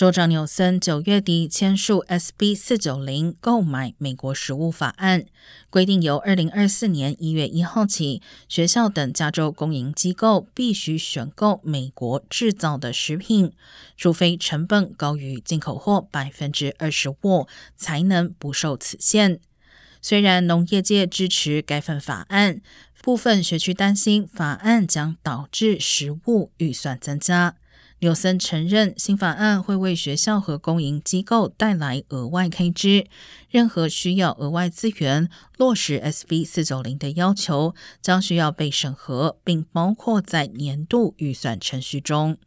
州长纽森九月底签署 SB 四九零购买美国食物法案，规定由二零二四年一月一号起，学校等加州公营机构必须选购美国制造的食品，除非成本高于进口货百分之二十五，才能不受此限。虽然农业界支持该份法案，部分学区担心法案将导致食物预算增加。纽森承认，新法案会为学校和公营机构带来额外开支。任何需要额外资源落实 SV 四九零的要求，将需要被审核，并包括在年度预算程序中。